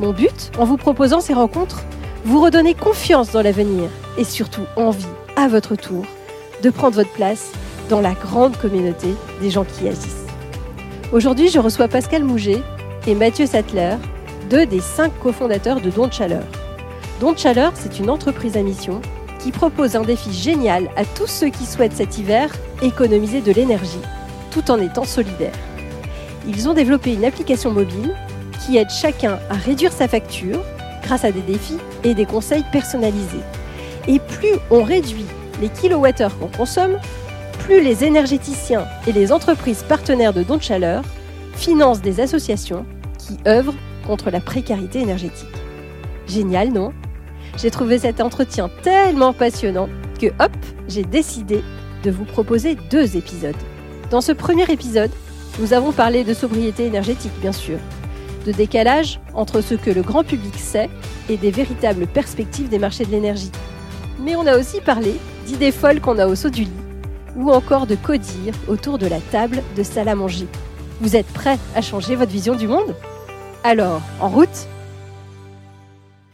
Mon but, en vous proposant ces rencontres, vous redonner confiance dans l'avenir et surtout envie, à votre tour, de prendre votre place dans la grande communauté des gens qui agissent. Aujourd'hui, je reçois Pascal Mouget et Mathieu Sattler, deux des cinq cofondateurs de Don de Chaleur. Don de Chaleur, c'est une entreprise à mission qui propose un défi génial à tous ceux qui souhaitent cet hiver économiser de l'énergie, tout en étant solidaires. Ils ont développé une application mobile qui aide chacun à réduire sa facture grâce à des défis et des conseils personnalisés. Et plus on réduit les kilowattheures qu'on consomme, plus les énergéticiens et les entreprises partenaires de dons de chaleur financent des associations qui œuvrent contre la précarité énergétique. Génial, non? J'ai trouvé cet entretien tellement passionnant que hop, j'ai décidé de vous proposer deux épisodes. Dans ce premier épisode, nous avons parlé de sobriété énergétique, bien sûr, de décalage entre ce que le grand public sait et des véritables perspectives des marchés de l'énergie. Mais on a aussi parlé d'idées folles qu'on a au saut du lit, ou encore de codir autour de la table de salle à manger. Vous êtes prêts à changer votre vision du monde? Alors, en route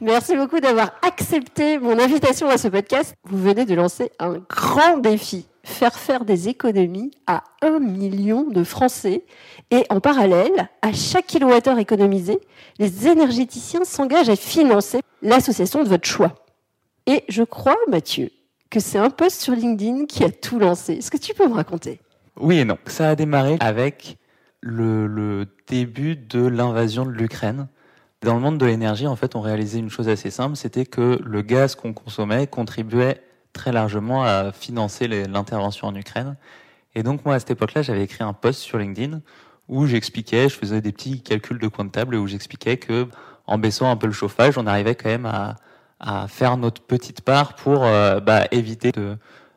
Merci beaucoup d'avoir accepté mon invitation à ce podcast. Vous venez de lancer un grand défi, faire faire des économies à un million de Français. Et en parallèle, à chaque kilowattheure économisé, les énergéticiens s'engagent à financer l'association de votre choix. Et je crois, Mathieu, que c'est un post sur LinkedIn qui a tout lancé. Est-ce que tu peux me raconter? Oui et non. Ça a démarré avec le, le début de l'invasion de l'Ukraine dans le monde de l'énergie, en fait, on réalisait une chose assez simple, c'était que le gaz qu'on consommait contribuait très largement à financer l'intervention en Ukraine. Et donc moi, à cette époque-là, j'avais écrit un post sur LinkedIn où j'expliquais, je faisais des petits calculs de coin de table où j'expliquais que en baissant un peu le chauffage, on arrivait quand même à, faire notre petite part pour euh, bah, éviter de,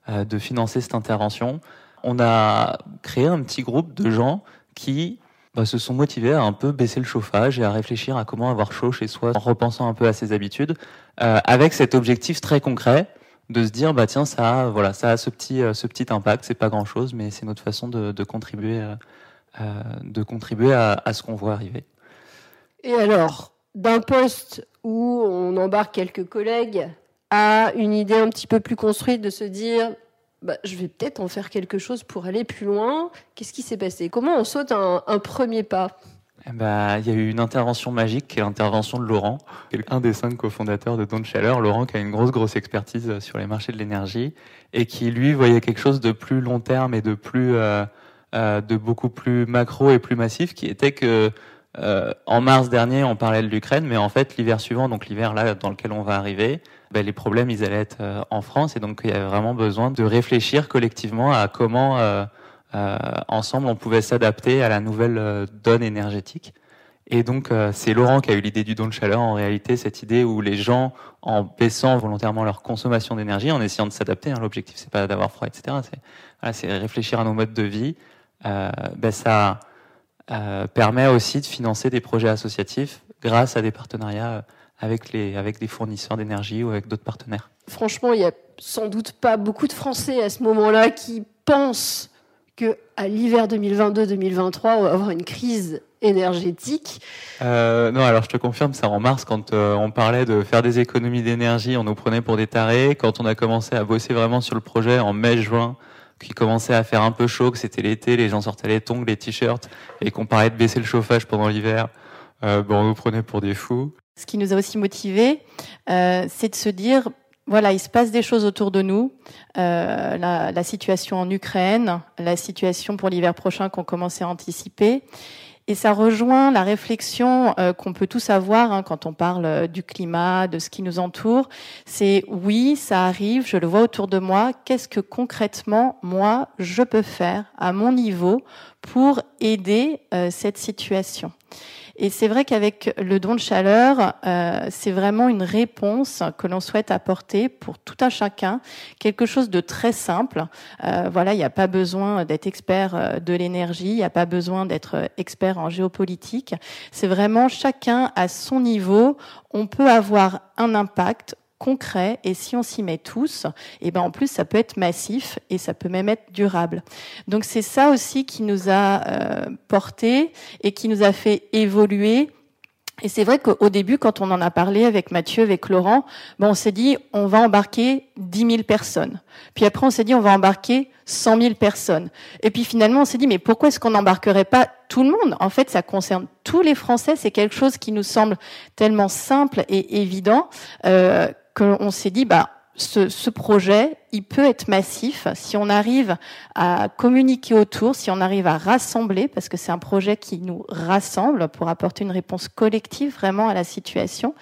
euh, de financer cette intervention. On a créé un petit groupe de gens qui bah, se sont motivés à un peu baisser le chauffage et à réfléchir à comment avoir chaud chez soi en repensant un peu à ses habitudes, euh, avec cet objectif très concret de se dire bah tiens ça a, voilà ça a ce petit euh, ce petit impact c'est pas grand chose mais c'est notre façon de, de contribuer euh, euh, contribuer à, ce qu'on voit arriver. Et alors d'un poste où on embarque quelques collègues à une idée un petit peu plus construite de se dire bah, je vais peut-être en faire quelque chose pour aller plus loin. Qu'est-ce qui s'est passé? Comment on saute un premier pas? Eh ben, il y a eu une intervention magique, qui est l'intervention de Laurent, un des cinq cofondateurs de Don Chaleur. Laurent qui a une grosse, grosse expertise sur les marchés de l'énergie et qui, lui, voyait quelque chose de plus long terme et de plus, euh, euh, de beaucoup plus macro et plus massif, qui était que euh, en mars dernier, on parlait de l'Ukraine, mais en fait, l'hiver suivant, donc l'hiver là dans lequel on va arriver, ben, les problèmes, ils allaient être euh, en France, et donc il y avait vraiment besoin de réfléchir collectivement à comment, euh, euh ensemble, on pouvait s'adapter à la nouvelle euh, donne énergétique. Et donc, c'est Laurent qui a eu l'idée du don de chaleur. En réalité, cette idée où les gens, en baissant volontairement leur consommation d'énergie, en essayant de s'adapter, hein, l'objectif c'est pas d'avoir froid, etc. C'est réfléchir à nos modes de vie. ben ça euh, permet aussi de financer des projets associatifs grâce à des partenariats avec, les, avec des fournisseurs d'énergie ou avec d'autres partenaires. Franchement, il n'y a sans doute pas beaucoup de Français à ce moment-là qui pensent que à l'hiver 2022-2023, on va avoir une crise énergétique. Euh, non, alors je te confirme, ça en mars, quand euh, on parlait de faire des économies d'énergie, on nous prenait pour des tarés. Quand on a commencé à bosser vraiment sur le projet en mai-juin, qui commençait à faire un peu chaud, que c'était l'été, les gens sortaient les tongs, les t-shirts, et qu'on parlait de baisser le chauffage pendant l'hiver, euh, bon, on nous prenait pour des fous. Ce qui nous a aussi motivés, euh, c'est de se dire, voilà, il se passe des choses autour de nous. Euh, la, situation en Ukraine, la situation pour l'hiver prochain qu'on commençait à anticiper. Et ça rejoint la réflexion euh, qu'on peut tous avoir hein, quand on parle euh, du climat, de ce qui nous entoure. C'est oui, ça arrive, je le vois autour de moi. Qu'est-ce que concrètement, moi, je peux faire à mon niveau pour aider cette situation? Et c'est vrai qu'avec le don de chaleur, euh, c'est vraiment une réponse que l'on souhaite apporter pour tout un chacun, quelque chose de très simple. Euh, voilà, il n'y a pas besoin d'être expert euh, de l'énergie, il n'y a pas besoin d'être expert en géopolitique. C'est vraiment chacun à son niveau, on peut avoir un impact concret et si on s'y met tous, et eh ben en plus ça peut être massif et ça peut même être durable. Donc c'est ça aussi qui nous a euh, porté et qui nous a fait évoluer. Et c'est vrai qu'au début, quand on en a parlé avec Mathieu, avec Laurent, bon, on s'est dit on va embarquer 10 000 personnes. Puis après, on s'est dit on va embarquer 100 000 personnes. Et puis finalement, on s'est dit mais pourquoi est-ce qu'on n'embarquerait pas tout le monde? En fait, ça concerne tous les Français. C'est quelque chose qui nous semble tellement simple et évident euh, qu'on s'est dit, bah, ce, ce, projet, il peut être massif si on arrive à communiquer autour, si on arrive à rassembler, parce que c'est un projet qui nous rassemble pour apporter une réponse collective vraiment à la situation.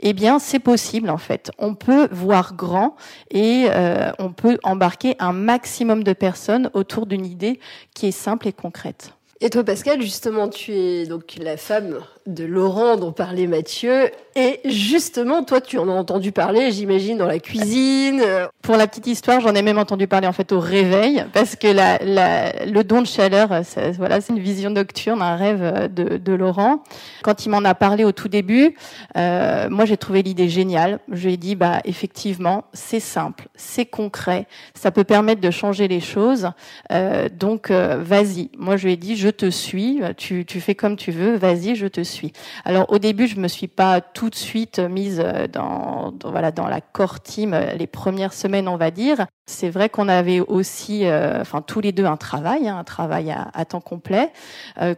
Eh bien, c'est possible en fait. On peut voir grand et euh, on peut embarquer un maximum de personnes autour d'une idée qui est simple et concrète. Et toi, Pascal, justement, tu es donc la femme de Laurent dont parlait Mathieu. Et justement, toi, tu en as entendu parler, j'imagine, dans la cuisine. Pour la petite histoire, j'en ai même entendu parler en fait au réveil, parce que la, la, le don de chaleur, voilà, c'est une vision nocturne, un rêve de, de Laurent. Quand il m'en a parlé au tout début, euh, moi j'ai trouvé l'idée géniale. Je lui ai dit, bah effectivement, c'est simple, c'est concret, ça peut permettre de changer les choses. Euh, donc euh, vas-y. Moi je lui ai dit, je te suis, tu, tu fais comme tu veux, vas-y, je te suis. Alors au début, je me suis pas tout de suite mise euh, dans, voilà dans la core team euh, les premières semaines, on va dire. C'est vrai qu'on avait aussi, euh, enfin tous les deux un travail, hein, un travail à, temps complet,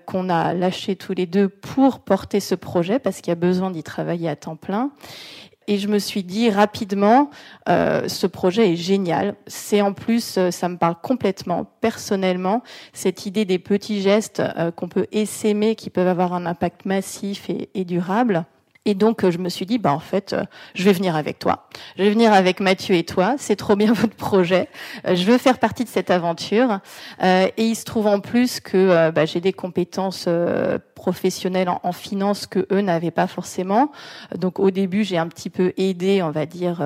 qu'on a lâché tous les deux pour porter ce projet parce qu'il y a besoin d'y travailler à temps plein. Et je me suis dit rapidement, euh, ce projet est génial. C'est en plus, euh, ça me parle complètement personnellement, cette idée des petits gestes euh, qu'on peut essaimer, qui peuvent avoir un impact massif et, et durable. Et donc, euh, je me suis dit, bah, en fait, euh, je vais venir avec toi. Je vais venir avec Mathieu et toi. C'est trop bien votre projet. Je veux faire partie de cette aventure. et il se trouve en plus que bah, j'ai des compétences professionnelles en, finance que eux n'avaient pas forcément. Donc, au début, j'ai un petit peu aidé, on va dire,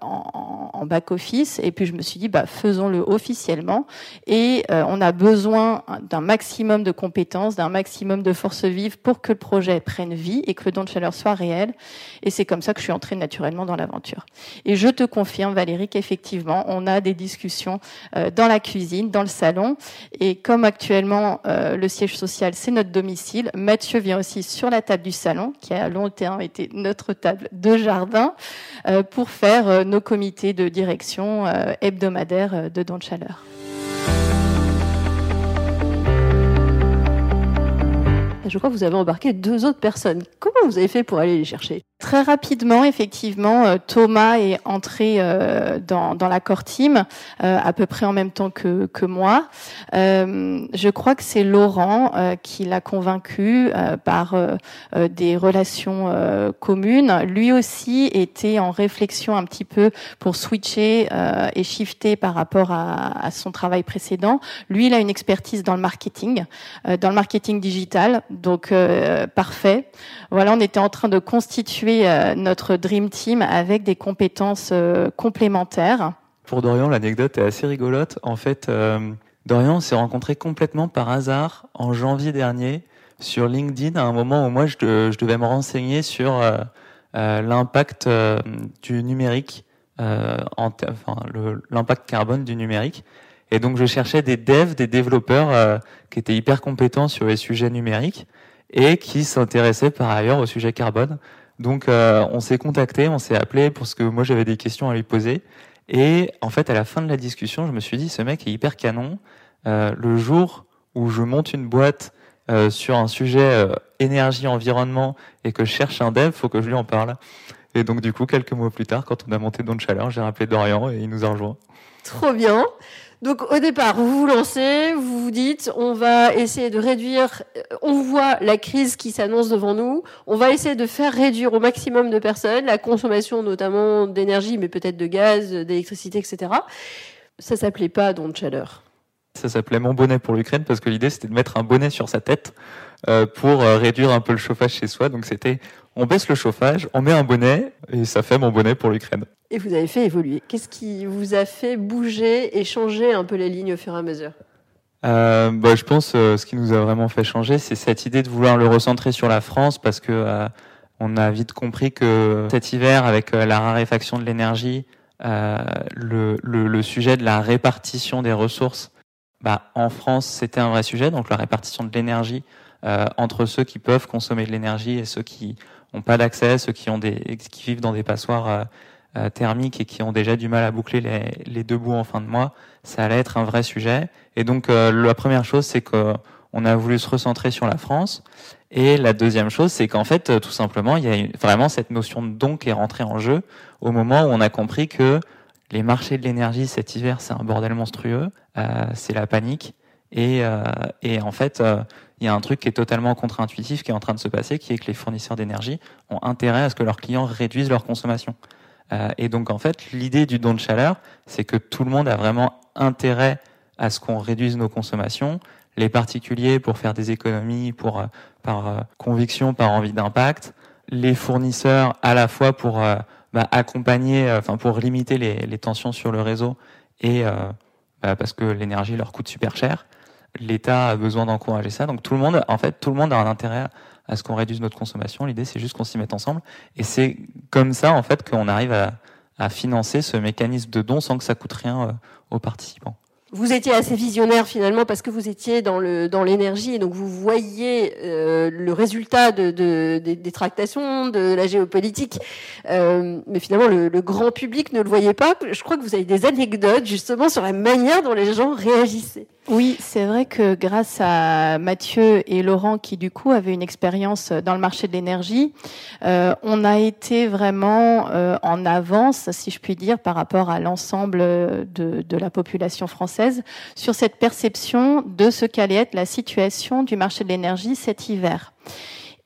en, en back office. Et puis, je me suis dit, bah, faisons-le officiellement. Et on a besoin d'un maximum de compétences, d'un maximum de force vive pour que le projet prenne vie et que le don de chaleur soit réel. Et c'est comme ça que je suis entrée naturellement dans l'aventure. Et je te confirme, Valérie, qu'effectivement, on a des discussions euh, dans la cuisine, dans le salon. Et comme actuellement, euh, le siège social, c'est notre domicile, Mathieu vient aussi sur la table du salon, qui a longtemps été notre table de jardin, euh, pour faire nos comités de direction hebdomadaires de don de chaleur. je crois que vous avez embarqué deux autres personnes. Comment vous avez fait pour aller les chercher? Très rapidement, effectivement, euh, Thomas est entré euh, dans, dans la core team euh, à peu près en même temps que, que moi. je crois que c'est Laurent qui l'a convaincu par des relations communes. Lui aussi était en réflexion un petit peu pour switcher et shifter par rapport à, à, son travail précédent. Lui, il a une expertise dans le marketing, dans le marketing digital, donc parfait. Voilà, on était en train de constituer euh, notre Dream Team avec des compétences euh, complémentaires. Pour Dorian, l'anecdote est assez rigolote. En fait, euh, Dorian s'est rencontré complètement par hasard en janvier dernier sur LinkedIn à un moment où moi je, devais me renseigner sur l'impact du numérique, enfin l'impact carbone du numérique. Et donc je cherchais des devs, des développeurs qui étaient hyper compétents sur les sujets numériques et qui s'intéressaient par ailleurs au sujet carbone. Donc euh, on s'est contacté, on s'est appelé parce que moi j'avais des questions à lui poser. Et en fait, à la fin de la discussion, je me suis dit, ce mec est hyper canon. Euh, le jour où je monte une boîte euh, sur un sujet énergie, environnement, et que je cherche un dev, faut que je lui en parle. Et donc du coup, quelques mois plus tard, quand on a monté Don Chaleur, j'ai rappelé Dorian et il nous a rejoint. Trop bien. Donc au départ, vous vous lancez, vous vous dites, on va essayer de réduire, euh, on voit la crise qui s'annonce devant nous, on va essayer de faire réduire au maximum de personnes la consommation notamment d'énergie, mais peut-être de gaz, d'électricité, etc. Ça s'appelait pas don de chaleur. Ça s'appelait mon bonnet pour l'Ukraine parce que l'idée c'était de mettre un bonnet sur sa tête pour réduire un peu le chauffage chez soi. Donc c'était on baisse le chauffage, on met un bonnet et ça fait mon bonnet pour l'Ukraine. Et vous avez fait évoluer. Qu'est-ce qui vous a fait bouger et changer un peu les lignes au fur et à mesure? Euh, bah, je pense euh, ce qui nous a vraiment fait changer, c'est cette idée de vouloir le recentrer sur la France parce que euh, on a vite compris que cet hiver, avec euh, la raréfaction de l'énergie, le, le, le, sujet de la répartition des ressources, bah, en France, c'était un vrai sujet. Donc la répartition de l'énergie entre ceux qui peuvent consommer de l'énergie et ceux qui n'ont pas d'accès, ceux qui ont des qui vivent dans des passoires euh, thermiques et qui ont déjà du mal à boucler les, les, deux bouts en fin de mois, ça allait être un vrai sujet. Et donc euh, la première chose, c'est qu'on a voulu se recentrer sur la France. Et la deuxième chose, c'est qu'en fait, euh, tout simplement, il y a vraiment cette notion de don qui est rentrée en jeu au moment où on a compris que les marchés de l'énergie cet hiver, c'est un bordel monstrueux, euh, c'est la panique. Et, euh, et en fait, il y a un truc qui est totalement contre-intuitif qui est en train de se passer, qui est que les fournisseurs d'énergie ont intérêt à ce que leurs clients réduisent leur consommation. Euh, et donc en fait, l'idée du don de chaleur, c'est que tout le monde a vraiment intérêt à ce qu'on réduise nos consommations. Les particuliers pour faire des économies, pour euh, par euh, conviction, par envie d'impact. Les fournisseurs à la fois pour bah, accompagner, enfin pour limiter les, tensions sur le réseau et bah, parce que l'énergie leur coûte super cher. L'État a besoin d'encourager ça. Donc tout le monde, en fait, tout le monde a un intérêt à ce qu'on réduise notre consommation. L'idée, c'est juste qu'on s'y mette ensemble. Et c'est comme ça, en fait, qu'on arrive à, financer ce mécanisme de don sans que ça coûte rien euh, aux participants. Vous étiez assez visionnaire finalement parce que vous étiez dans le dans l'énergie donc vous voyez euh, le résultat de, de, des, tractations de la géopolitique, euh, mais finalement le, le, grand public ne le voyait pas. Je crois que vous avez des anecdotes justement sur la manière dont les gens réagissaient. Oui, c'est vrai que grâce à Mathieu et Laurent, qui du coup avaient une expérience dans le marché de l'énergie, euh, on a été vraiment euh, en avance, si je puis dire, par rapport à l'ensemble de, de, la population française sur cette perception de ce qu'allait être la situation du marché de l'énergie cet hiver.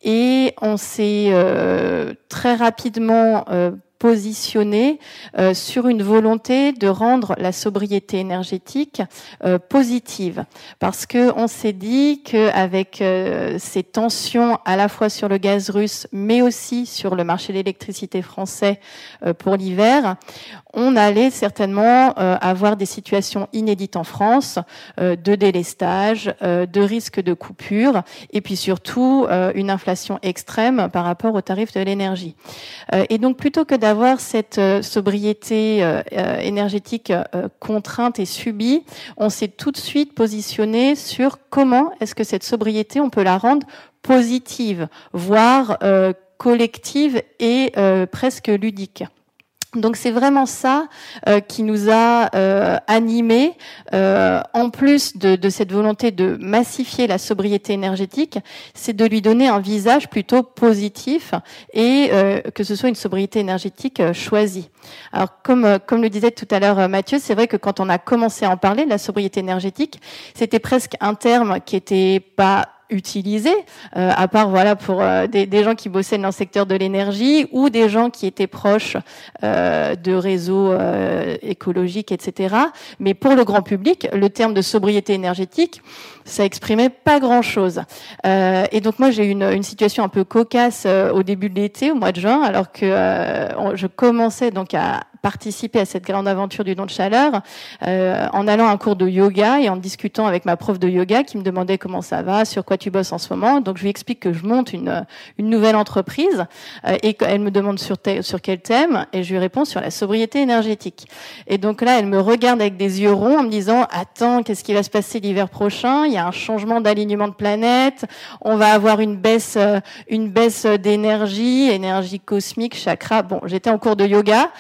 Et on s'est euh, très rapidement euh, positionné euh, sur une volonté de rendre la sobriété énergétique euh, positive, parce que on s'est dit qu'avec euh, ces tensions à la fois sur le gaz russe, mais aussi sur le marché de l'électricité français euh, pour l'hiver, on allait certainement avoir des situations inédites en France de délestage, de risque de coupure, et puis surtout une inflation extrême par rapport aux tarifs de l'énergie. et donc plutôt que d'avoir avoir cette euh, sobriété euh, euh, énergétique contrainte et subie, on s'est tout de suite positionné sur comment est-ce que cette sobriété, on peut la rendre positive, voire collective et presque ludique. Donc c'est vraiment ça euh, qui nous a euh, animés, euh, en plus de, de, cette volonté de massifier la sobriété énergétique, c'est de lui donner un visage plutôt positif et euh, que ce soit une sobriété énergétique euh, choisie. Alors comme comme le disait tout à l'heure Mathieu, c'est vrai que quand on a commencé à en parler la sobriété énergétique, c'était presque un terme qui était pas utilisé, euh, à part voilà pour euh, des, des, gens qui bossaient dans le secteur de l'énergie ou des gens qui étaient proches euh, de réseaux euh, écologiques, etc. Mais pour le grand public, le terme de sobriété énergétique, ça exprimait pas grand-chose. Euh, et donc moi j'ai eu une, une, situation un peu cocasse au début de l'été, au mois de juin, alors que je commençais donc à participer à cette grande aventure du don de chaleur en allant à un cours de yoga et en discutant avec ma prof de yoga qui me demandait comment ça va, sur quoi tu bosses en ce moment. Donc je lui explique que je monte une, une nouvelle entreprise euh, et qu'elle me demande sur, sur quel thème et je lui réponds sur la sobriété énergétique. Et donc là, elle me regarde avec des yeux ronds en me disant attends, qu'est-ce qui va se passer l'hiver prochain? Il y a un changement d'alignement de planète, on va avoir une baisse euh, une baisse d'énergie, énergie cosmique, chakra. Bon, j'étais en cours de yoga,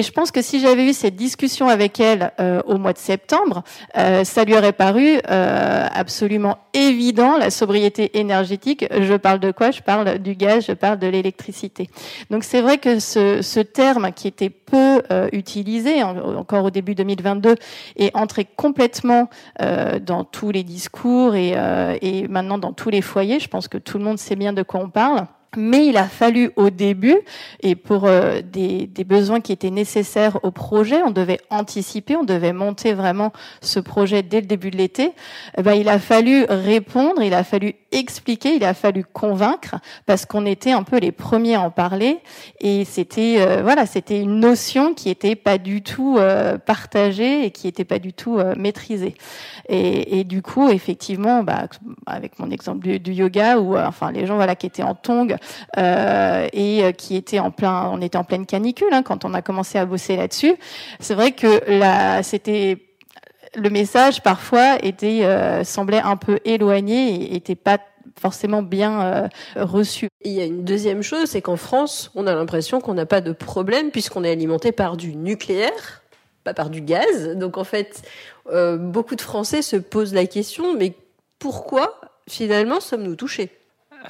je pense que si j'avais eu cette discussion avec elle euh, au mois de septembre, euh, ça lui aurait paru euh, absolument évident la sobriété énergétique, je parle de quoi? Je parle du gaz, je parle de l'électricité. Donc c'est vrai que ce, ce, terme qui était peu euh, utilisé encore au début 2022 est entré complètement euh, dans tous les discours et, euh, et maintenant dans tous les foyers. Je pense que tout le monde sait bien de quoi on parle. Mais il a fallu au début, et pour euh, des, des, besoins qui étaient nécessaires au projet, on devait anticiper, on devait monter vraiment ce projet dès le début de l'été, eh ben, il a fallu répondre, il a fallu expliquer, il a fallu convaincre, parce qu'on était un peu les premiers à en parler, et c'était euh, voilà, c'était une notion qui était pas du tout euh, partagée et qui était pas du tout maîtrisée. Et, et, du coup, effectivement, bah, avec mon exemple du, du yoga, où enfin les gens voilà qui étaient en tongs euh, et euh, qui était en plein, on était en pleine canicule hein, quand on a commencé à bosser là-dessus. C'est vrai que là, c'était le message parfois était euh, semblait un peu éloigné et était pas forcément bien reçu. Il y a une deuxième chose, c'est qu'en France, on a l'impression qu'on n'a pas de problème puisqu'on est alimenté par du nucléaire, pas par du gaz. Donc en fait, beaucoup de Français se posent la question, mais pourquoi finalement sommes-nous touchés?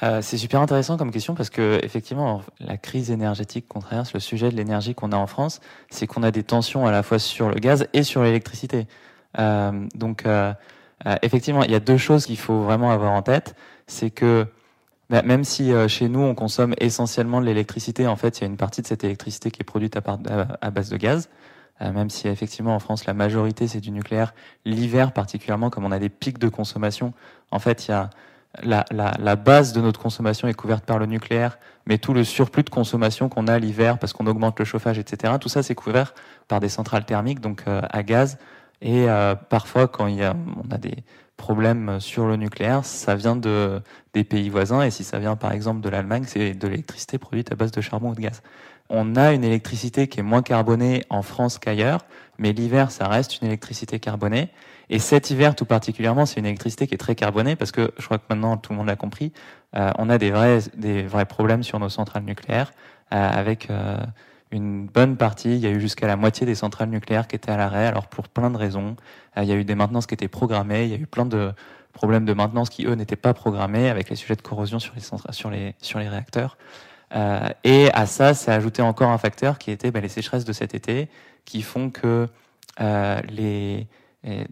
Euh, c'est super intéressant comme question parce que effectivement, la crise énergétique qu'on traverse, le sujet de l'énergie qu'on a en France, c'est qu'on a des tensions à la fois sur le gaz et sur l'électricité. Euh, donc, euh, euh effectivement, il y a deux choses qu'il faut vraiment avoir en tête. C'est que bah, même si euh, chez nous on consomme essentiellement de l'électricité, en fait, il y a une partie de cette électricité qui est produite à, à base de gaz. même si effectivement en France la majorité c'est du nucléaire, l'hiver particulièrement, comme on a des pics de consommation, en fait, il y a la, la, la, base de notre consommation est couverte par le nucléaire, mais tout le surplus de consommation qu'on a l'hiver parce qu'on augmente le chauffage, etc., tout ça c'est couvert par des centrales thermiques, donc euh, à gaz. Et euh, parfois, quand il y a, on a des problèmes sur le nucléaire, ça vient de, des pays voisins. Et si ça vient par exemple de l'Allemagne, c'est de l'électricité produite à base de charbon ou de gaz. On a une électricité qui est moins carbonée en France qu'ailleurs, mais l'hiver, ça reste une électricité carbonée. Et cet hiver, tout particulièrement, c'est une électricité qui est très carbonée parce que je crois que maintenant tout le monde l'a compris. Euh, on a des vrais, des vrais problèmes sur nos centrales nucléaires euh, avec euh, une bonne partie. Il y a eu jusqu'à la moitié des centrales nucléaires qui étaient à l'arrêt. Alors pour plein de raisons, il y a eu des maintenances qui étaient programmées. Il y a eu plein de problèmes de maintenance qui eux n'étaient pas programmés avec les sujets de corrosion sur les sur les sur les réacteurs. Et à ça, c'est ajouté encore un facteur qui était bah, les sécheresses de cet été, qui font que les et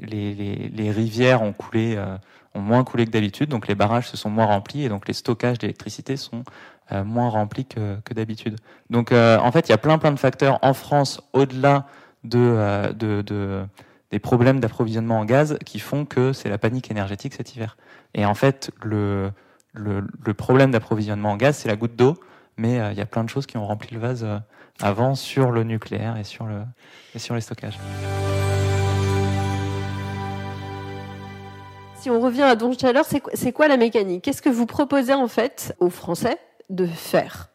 les, les, les, rivières ont coulé, euh, ont moins coulé que d'habitude, donc les barrages se sont moins remplis et donc les stockages d'électricité sont euh, moins remplis que, que d'habitude. Donc euh, en fait, il y a plein plein de facteurs en France au-delà de, de, de, des problèmes d'approvisionnement en gaz qui font que c'est la panique énergétique cet hiver. Et en fait, le, le, le problème d'approvisionnement en gaz, c'est la goutte d'eau, mais il y a plein de choses qui ont rempli le vase avant sur le nucléaire et sur, le, et sur les stockages. Si on revient à Don Chaleur, c'est quoi la mécanique? Qu'est-ce que vous proposez en fait aux Français de faire?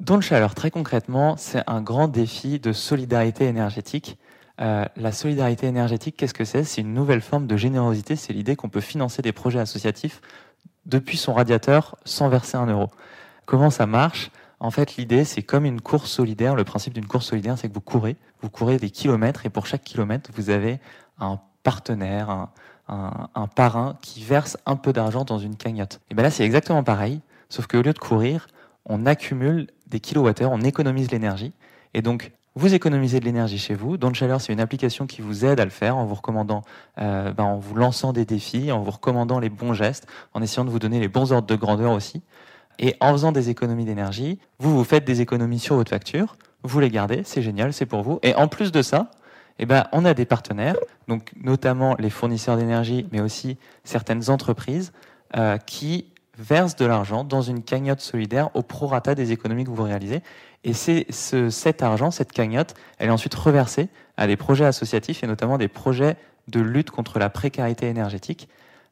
Don Chaleur, très concrètement, c'est un grand défi de solidarité énergétique. Euh, la solidarité énergétique, qu'est-ce que c'est? C'est une nouvelle forme de générosité. C'est l'idée qu'on peut financer des projets associatifs depuis son radiateur sans verser un euro. Comment ça marche? En fait, l'idée, c'est comme une course solidaire. Le principe d'une course solidaire, c'est que vous courez, vous courez des kilomètres et pour chaque kilomètre, vous avez un partenaire, un, parrain qui verse un peu d'argent dans une cagnotte. Et bien là, c'est exactement pareil, sauf qu'au lieu de courir, on accumule des kilowattheures, on économise l'énergie. Et donc, vous économisez de l'énergie chez vous. Don Chaleur, c'est une application qui vous aide à le faire en vous recommandant, euh, ben, en vous lançant des défis, en vous recommandant les bons gestes, en essayant de vous donner les bons ordres de grandeur aussi. Et en faisant des économies d'énergie, vous vous faites des économies sur votre facture, vous les gardez, c'est génial, c'est pour vous. Et en plus de ça, eh ben, on a des partenaires, donc notamment les fournisseurs d'énergie, mais aussi certaines entreprises euh, qui versent de l'argent dans une cagnotte solidaire au prorata des économies que vous réalisez. Et c'est ce, cet argent, cette cagnotte, elle est ensuite reversée à des projets associatifs et notamment des projets de lutte contre la précarité énergétique.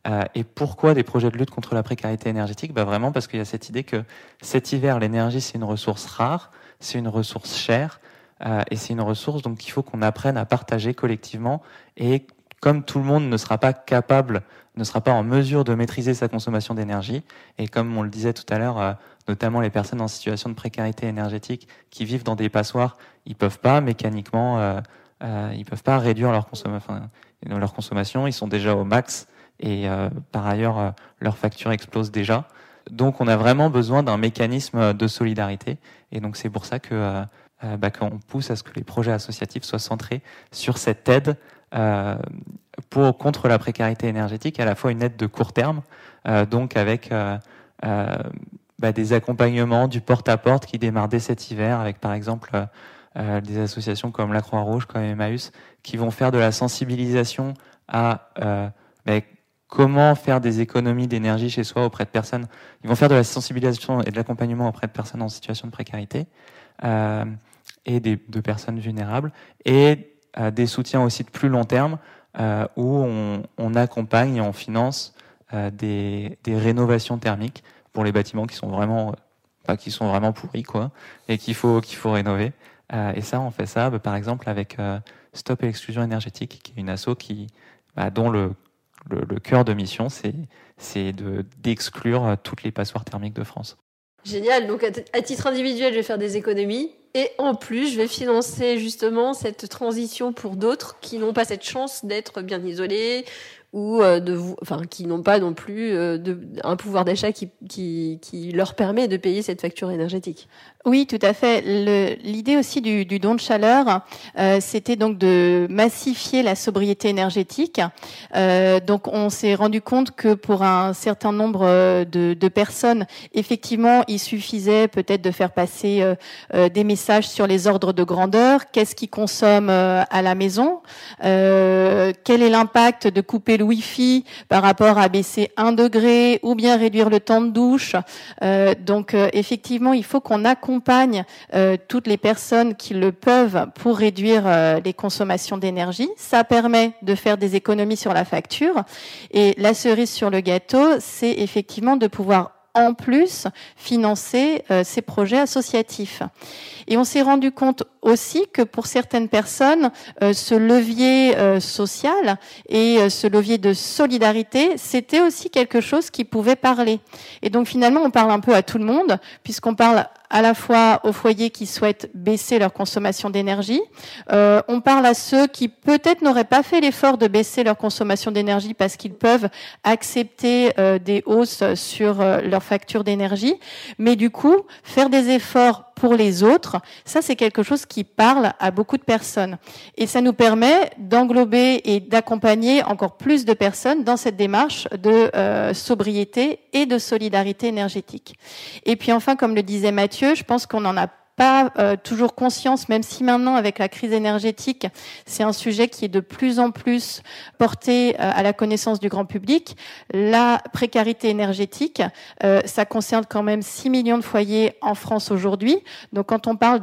Euh, et pourquoi des projets de lutte contre la précarité énergétique? Bah Vraiment parce qu'il y a cette idée que cet hiver, l'énergie, c'est une ressource rare, c'est une ressource chère, euh, et c'est une ressource donc il faut qu'on apprenne à partager collectivement. Et comme tout le monde ne sera pas capable, ne sera pas en mesure de maîtriser sa consommation d'énergie, et comme on le disait tout à l'heure, euh, notamment les personnes en situation de précarité énergétique qui vivent dans des passoires, ils peuvent pas mécaniquement, euh, euh ils peuvent pas réduire leur, consommation, leur consommation, ils sont déjà au max, et par ailleurs leur facture explose déjà. Donc on a vraiment besoin d'un mécanisme de solidarité, et donc c'est pour ça que euh, bah, qu'on pousse à ce que les projets associatifs soient centrés sur cette aide euh, pour contre la précarité énergétique, à la fois une aide de court terme, euh, donc avec bah, bah, des accompagnements, du porte-à-porte qui démarre dès cet hiver avec par exemple euh, des associations comme la Croix-Rouge, comme Emmaüs, qui vont faire de la sensibilisation à bah, comment faire des économies d'énergie chez soi auprès de personnes. Ils vont faire de la sensibilisation et de l'accompagnement auprès de personnes en situation de précarité euh, et des, de personnes vulnérables et euh, des soutiens aussi de plus long terme euh, où on, accompagne et on finance euh, des, rénovations thermiques pour les bâtiments qui sont vraiment pas qui sont vraiment pourris quoi et qu'il faut qu'il faut rénover. Euh, et ça, on fait ça, bah, par exemple avec Stop l'exclusion énergétique, qui est une asso qui bah, dont le cœur de mission, c'est d'exclure toutes les passoires thermiques de France. Génial. Donc, à, titre individuel, je vais faire des économies. Et en plus, je vais financer justement cette transition pour d'autres qui n'ont pas cette chance d'être bien isolés ou euh, de enfin, qui n'ont pas non plus euh, un pouvoir d'achat qui, leur permet de payer cette facture énergétique. Oui, tout à fait. L'idée aussi du, don de chaleur, euh, c'était donc de massifier la sobriété énergétique. Euh, donc, on s'est rendu compte que pour un certain nombre de, de personnes, effectivement, il suffisait peut-être de faire passer des messages sur les ordres de grandeur. Qu'est-ce qui consomme à la maison? Quel est l'impact de couper le Wi-Fi par rapport à baisser un degré ou bien réduire le temps de douche? Euh, donc euh, effectivement, il faut qu'on euh, toutes les personnes qui le peuvent pour réduire les consommations d'énergie. Ça permet de faire des économies sur la facture. Et la cerise sur le gâteau, c'est effectivement de pouvoir en plus financer ces projets associatifs. Et on s'est rendu compte aussi que pour certaines personnes, euh, ce levier euh, social et euh, ce levier de solidarité, c'était aussi quelque chose qui pouvait parler. Et donc finalement, on parle un peu à tout le monde, puisqu'on parle à la fois aux foyers qui souhaitent baisser leur consommation d'énergie. Euh, on parle à ceux qui peut-être n'auraient pas fait l'effort de baisser leur consommation d'énergie parce qu'ils peuvent accepter euh, des hausses sur leur facture d'énergie, mais du coup faire des efforts pour les autres, ça c'est quelque chose qui parle à beaucoup de personnes. Et ça nous permet d'englober et d'accompagner encore plus de personnes dans cette démarche de sobriété et de solidarité énergétique. Et puis enfin, comme le disait Mathieu, je pense qu'on en a pas euh, toujours conscience, même si maintenant avec la crise énergétique, c'est un sujet qui est de plus en plus porté euh, à la connaissance du grand public. La précarité énergétique, euh, ça concerne quand même 6 millions de foyers en France aujourd'hui. Donc quand on parle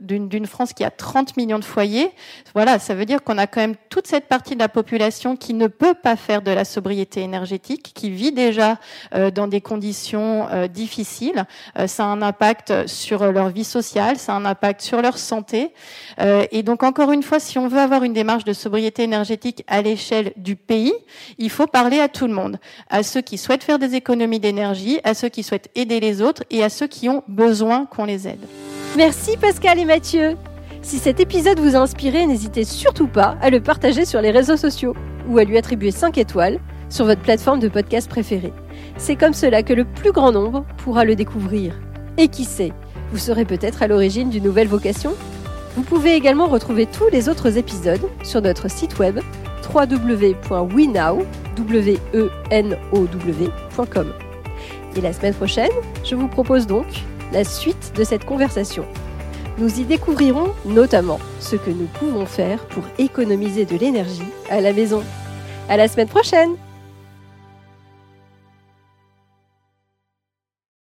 d'une France qui a 30 millions de foyers, voilà, ça veut dire qu'on a quand même toute cette partie de la population qui ne peut pas faire de la sobriété énergétique, qui vit déjà dans des conditions difficiles. ça a un impact sur leur vie sociale ça a un impact sur leur santé. Euh, et donc encore une fois, si on veut avoir une démarche de sobriété énergétique à l'échelle du pays, il faut parler à tout le monde, à ceux qui souhaitent faire des économies d'énergie, à ceux qui souhaitent aider les autres et à ceux qui ont besoin qu'on les aide. Merci Pascal et Mathieu. Si cet épisode vous a inspiré, n'hésitez surtout pas à le partager sur les réseaux sociaux ou à lui attribuer 5 étoiles sur votre plateforme de podcast préférée. C'est comme cela que le plus grand nombre pourra le découvrir. Et qui sait, vous serez peut-être à l'origine d'une nouvelle vocation Vous pouvez également retrouver tous les autres épisodes sur notre site web www.wenow.com. Et la semaine prochaine, je vous propose donc la suite de cette conversation. Nous y découvrirons notamment ce que nous pouvons faire pour économiser de l'énergie à la maison. À la semaine prochaine!